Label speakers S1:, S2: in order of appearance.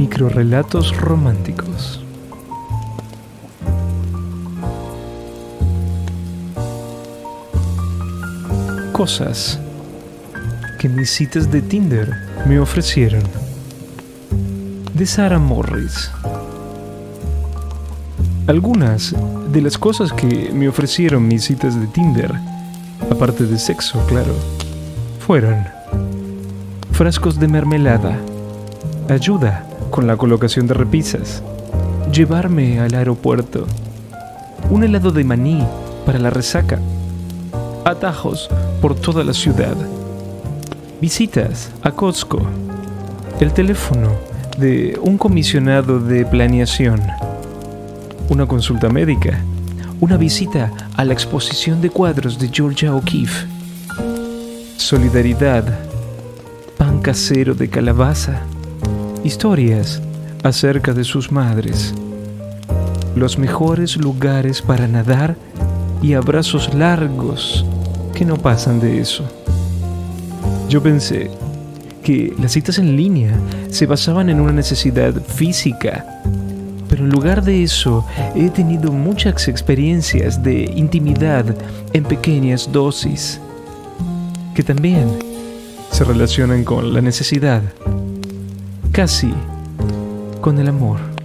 S1: Microrrelatos románticos. Cosas que mis citas de Tinder me ofrecieron. De Sarah Morris. Algunas de las cosas que me ofrecieron mis citas de Tinder, aparte de sexo, claro, fueron frascos de mermelada, ayuda con la colocación de repisas, llevarme al aeropuerto, un helado de maní para la resaca, atajos por toda la ciudad, visitas a Costco, el teléfono de un comisionado de planeación, una consulta médica, una visita a la exposición de cuadros de Georgia O'Keeffe, solidaridad, pan casero de calabaza, historias acerca de sus madres, los mejores lugares para nadar y abrazos largos que no pasan de eso. Yo pensé que las citas en línea se basaban en una necesidad física, pero en lugar de eso he tenido muchas experiencias de intimidad en pequeñas dosis, que también se relacionan con la necesidad casi con el amor.